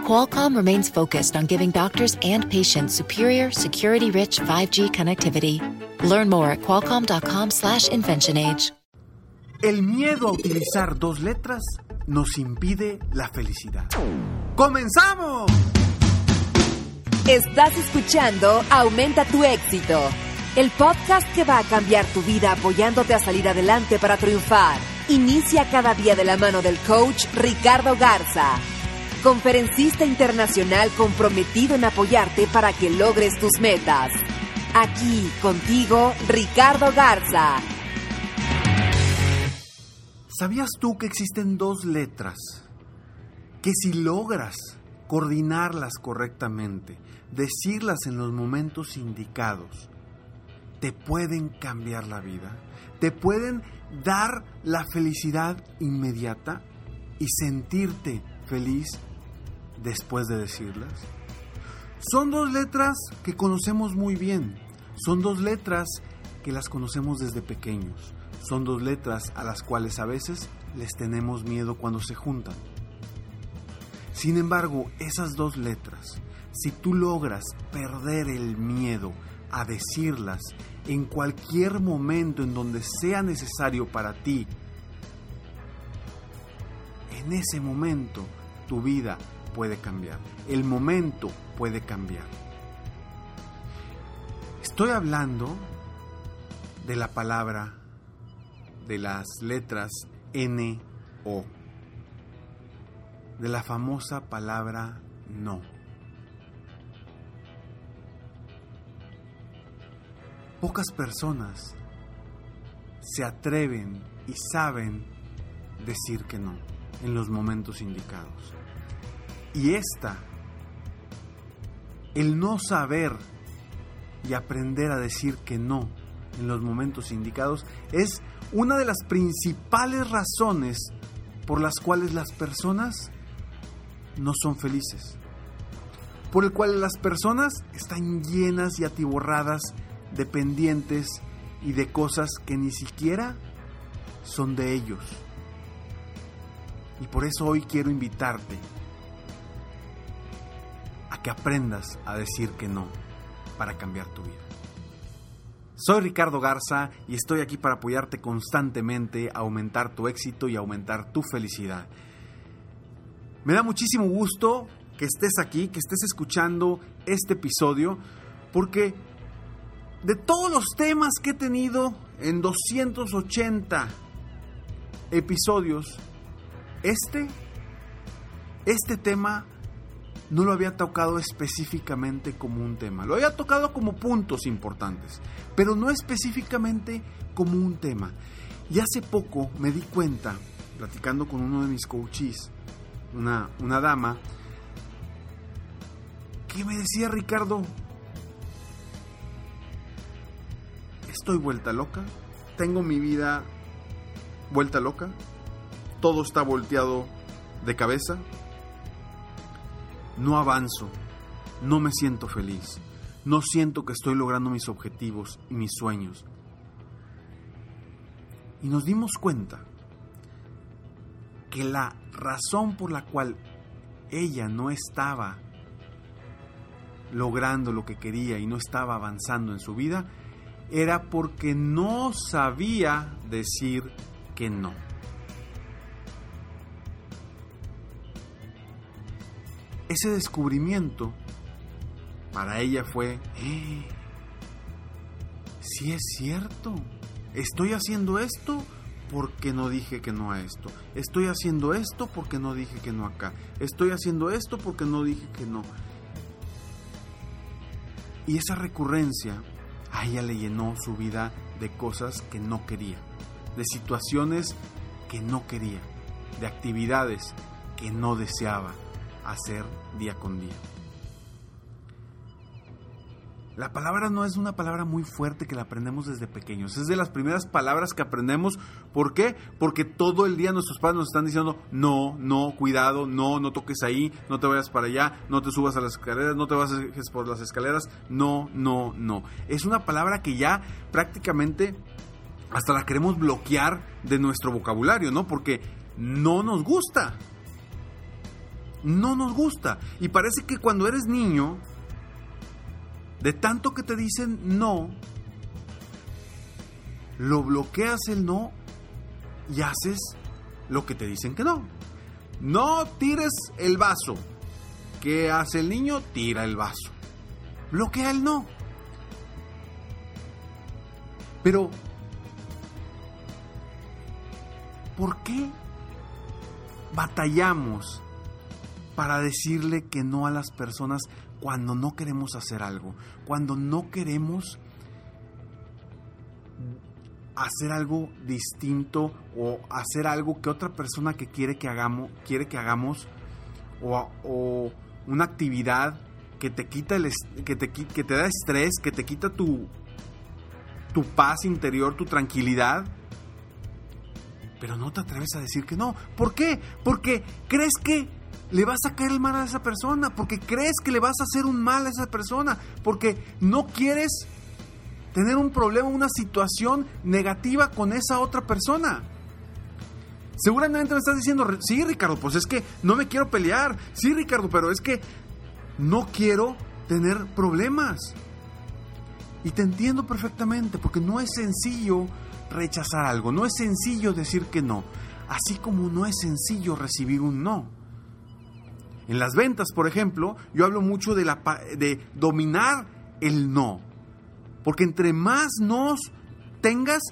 Qualcomm remains focused on giving doctors and patients superior, security-rich 5G connectivity. Learn more at qualcomm.com/inventionage. El miedo a utilizar dos letras nos impide la felicidad. ¡Comenzamos! Estás escuchando Aumenta tu éxito, el podcast que va a cambiar tu vida apoyándote a salir adelante para triunfar. Inicia cada día de la mano del coach Ricardo Garza, conferencista internacional comprometido en apoyarte para que logres tus metas. Aquí contigo, Ricardo Garza. ¿Sabías tú que existen dos letras que si logras coordinarlas correctamente, decirlas en los momentos indicados, te pueden cambiar la vida? ¿Te pueden dar la felicidad inmediata y sentirte feliz después de decirlas? Son dos letras que conocemos muy bien. Son dos letras que las conocemos desde pequeños. Son dos letras a las cuales a veces les tenemos miedo cuando se juntan. Sin embargo, esas dos letras, si tú logras perder el miedo a decirlas en cualquier momento en donde sea necesario para ti, en ese momento tu vida puede cambiar. El momento puede cambiar. Estoy hablando de la palabra, de las letras N, O, de la famosa palabra no. Pocas personas se atreven y saben decir que no en los momentos indicados. Y esta, el no saber y aprender a decir que no en los momentos indicados es una de las principales razones por las cuales las personas no son felices. Por el cual las personas están llenas y atiborradas de pendientes y de cosas que ni siquiera son de ellos. Y por eso hoy quiero invitarte que aprendas a decir que no para cambiar tu vida. Soy Ricardo Garza y estoy aquí para apoyarte constantemente a aumentar tu éxito y aumentar tu felicidad. Me da muchísimo gusto que estés aquí, que estés escuchando este episodio, porque de todos los temas que he tenido en 280 episodios, este, este tema no lo había tocado específicamente como un tema. Lo había tocado como puntos importantes, pero no específicamente como un tema. Y hace poco me di cuenta, platicando con uno de mis coaches, una, una dama, que me decía Ricardo, estoy vuelta loca, tengo mi vida vuelta loca, todo está volteado de cabeza, no avanzo, no me siento feliz, no siento que estoy logrando mis objetivos y mis sueños. Y nos dimos cuenta que la razón por la cual ella no estaba logrando lo que quería y no estaba avanzando en su vida era porque no sabía decir que no. Ese descubrimiento para ella fue, eh, si es cierto, estoy haciendo esto porque no dije que no a esto, estoy haciendo esto porque no dije que no acá, estoy haciendo esto porque no dije que no. Y esa recurrencia a ella le llenó su vida de cosas que no quería, de situaciones que no quería, de actividades que no deseaba hacer día con día. La palabra no es una palabra muy fuerte que la aprendemos desde pequeños. Es de las primeras palabras que aprendemos. ¿Por qué? Porque todo el día nuestros padres nos están diciendo no, no, cuidado, no, no toques ahí, no te vayas para allá, no te subas a las escaleras, no te vas por las escaleras, no, no, no. Es una palabra que ya prácticamente hasta la queremos bloquear de nuestro vocabulario, ¿no? Porque no nos gusta. No nos gusta. Y parece que cuando eres niño, de tanto que te dicen no, lo bloqueas el no y haces lo que te dicen que no. No tires el vaso. ¿Qué hace el niño? Tira el vaso. Bloquea el no. Pero, ¿por qué batallamos para decirle que no a las personas cuando no queremos hacer algo, cuando no queremos hacer algo distinto o hacer algo que otra persona que quiere que hagamos, quiere que hagamos o, una actividad que te quita el que te, que te da estrés, que te quita tu tu paz interior, tu tranquilidad. Pero no te atreves a decir que no. ¿Por qué? Porque crees que le vas a caer el mal a esa persona, porque crees que le vas a hacer un mal a esa persona, porque no quieres tener un problema, una situación negativa con esa otra persona. Seguramente me estás diciendo, sí Ricardo, pues es que no me quiero pelear, sí Ricardo, pero es que no quiero tener problemas. Y te entiendo perfectamente, porque no es sencillo rechazar algo, no es sencillo decir que no, así como no es sencillo recibir un no. En las ventas, por ejemplo, yo hablo mucho de, la, de dominar el no. Porque entre más nos tengas,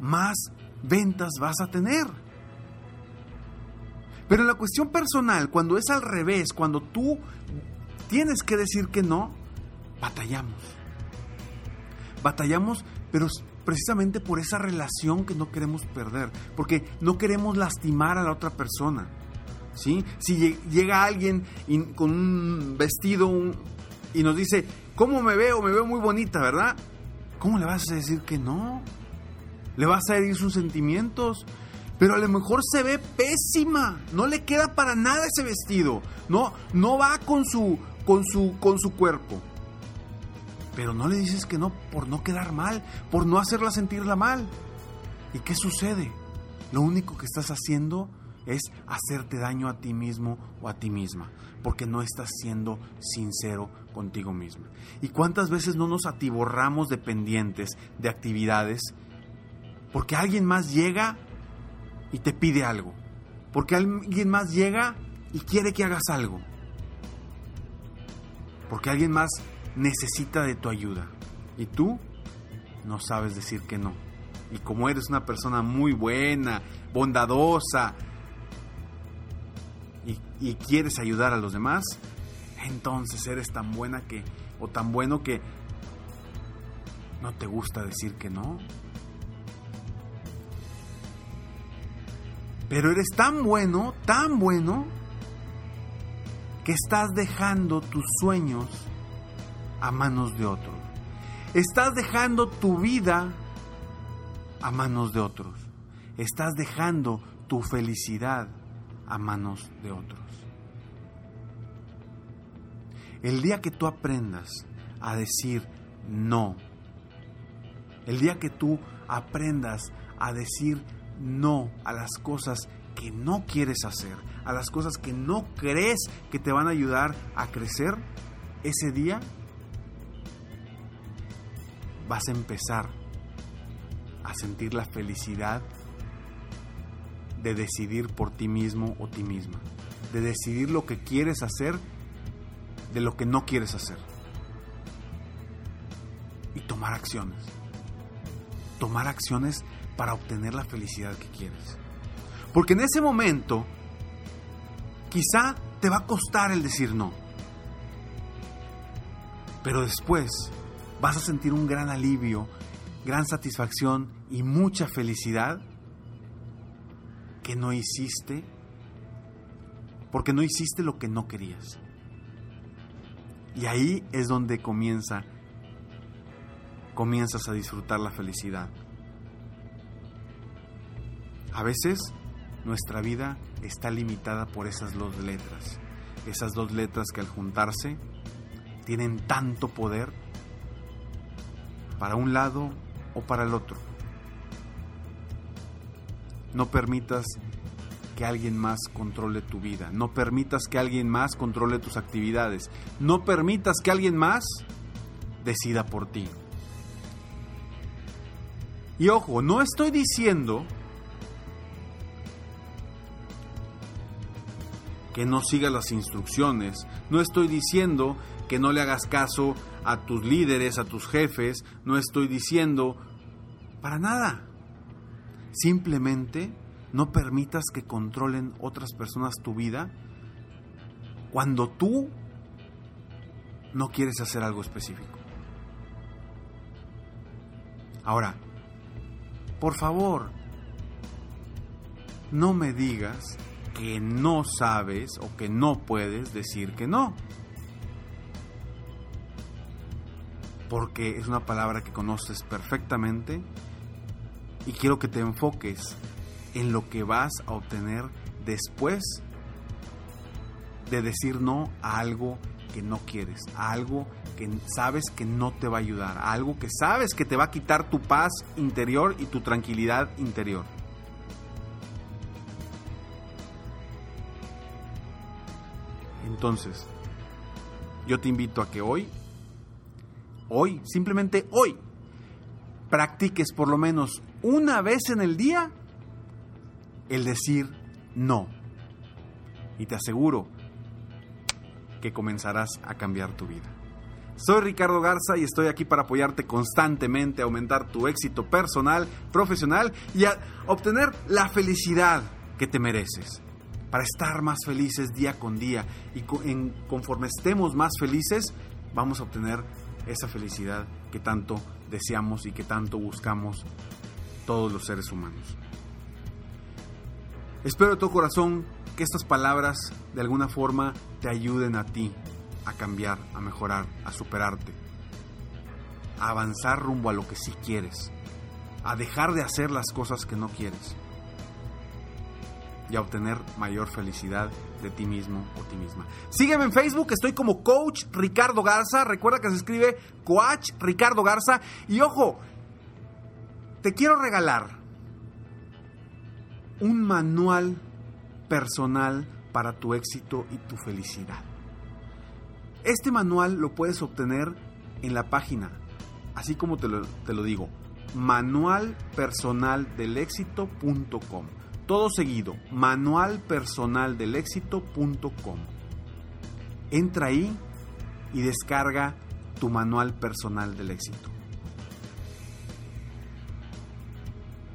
más ventas vas a tener. Pero en la cuestión personal, cuando es al revés, cuando tú tienes que decir que no, batallamos. Batallamos, pero precisamente por esa relación que no queremos perder, porque no queremos lastimar a la otra persona. Si llega alguien con un vestido y nos dice, ¿cómo me veo? Me veo muy bonita, ¿verdad? ¿Cómo le vas a decir que no? Le vas a herir sus sentimientos. Pero a lo mejor se ve pésima, no le queda para nada ese vestido, no, no va con su, con su, con su cuerpo. Pero no le dices que no por no quedar mal, por no hacerla sentirla mal. ¿Y qué sucede? Lo único que estás haciendo es hacerte daño a ti mismo o a ti misma, porque no estás siendo sincero contigo misma. ¿Y cuántas veces no nos atiborramos de pendientes, de actividades, porque alguien más llega y te pide algo? Porque alguien más llega y quiere que hagas algo. Porque alguien más necesita de tu ayuda. Y tú no sabes decir que no. Y como eres una persona muy buena, bondadosa, y, quieres ayudar a los demás, entonces eres tan buena que, o tan bueno que no te gusta decir que no. Pero eres tan bueno, tan bueno, que estás dejando tus sueños a manos de otros. Estás dejando tu vida a manos de otros. Estás dejando tu felicidad a manos de otros. El día que tú aprendas a decir no, el día que tú aprendas a decir no a las cosas que no quieres hacer, a las cosas que no crees que te van a ayudar a crecer, ese día vas a empezar a sentir la felicidad de decidir por ti mismo o ti misma, de decidir lo que quieres hacer de lo que no quieres hacer y tomar acciones. Tomar acciones para obtener la felicidad que quieres. Porque en ese momento quizá te va a costar el decir no. Pero después vas a sentir un gran alivio, gran satisfacción y mucha felicidad no hiciste, porque no hiciste lo que no querías. Y ahí es donde comienza comienzas a disfrutar la felicidad. A veces nuestra vida está limitada por esas dos letras, esas dos letras que al juntarse tienen tanto poder para un lado o para el otro. No permitas que alguien más controle tu vida, no permitas que alguien más controle tus actividades, no permitas que alguien más decida por ti. Y ojo, no estoy diciendo que no sigas las instrucciones. No estoy diciendo que no le hagas caso a tus líderes, a tus jefes. No estoy diciendo para nada. Simplemente no permitas que controlen otras personas tu vida cuando tú no quieres hacer algo específico. Ahora, por favor, no me digas que no sabes o que no puedes decir que no. Porque es una palabra que conoces perfectamente y quiero que te enfoques en lo que vas a obtener después de decir no a algo que no quieres, a algo que sabes que no te va a ayudar, a algo que sabes que te va a quitar tu paz interior y tu tranquilidad interior. Entonces, yo te invito a que hoy, hoy, simplemente hoy, practiques por lo menos una vez en el día el decir no. Y te aseguro que comenzarás a cambiar tu vida. Soy Ricardo Garza y estoy aquí para apoyarte constantemente a aumentar tu éxito personal, profesional y a obtener la felicidad que te mereces para estar más felices día con día. Y conforme estemos más felices, vamos a obtener esa felicidad que tanto deseamos y que tanto buscamos todos los seres humanos. Espero de todo corazón que estas palabras de alguna forma te ayuden a ti a cambiar, a mejorar, a superarte, a avanzar rumbo a lo que sí quieres, a dejar de hacer las cosas que no quieres y a obtener mayor felicidad de ti mismo o ti misma. Sígueme en Facebook, estoy como Coach Ricardo Garza. Recuerda que se escribe Coach Ricardo Garza. Y ojo, te quiero regalar un manual personal para tu éxito y tu felicidad. Este manual lo puedes obtener en la página, así como te lo, te lo digo, manualpersonaldelexito.com todo seguido, manualpersonaldelexito.com. Entra ahí y descarga tu manual personal del éxito.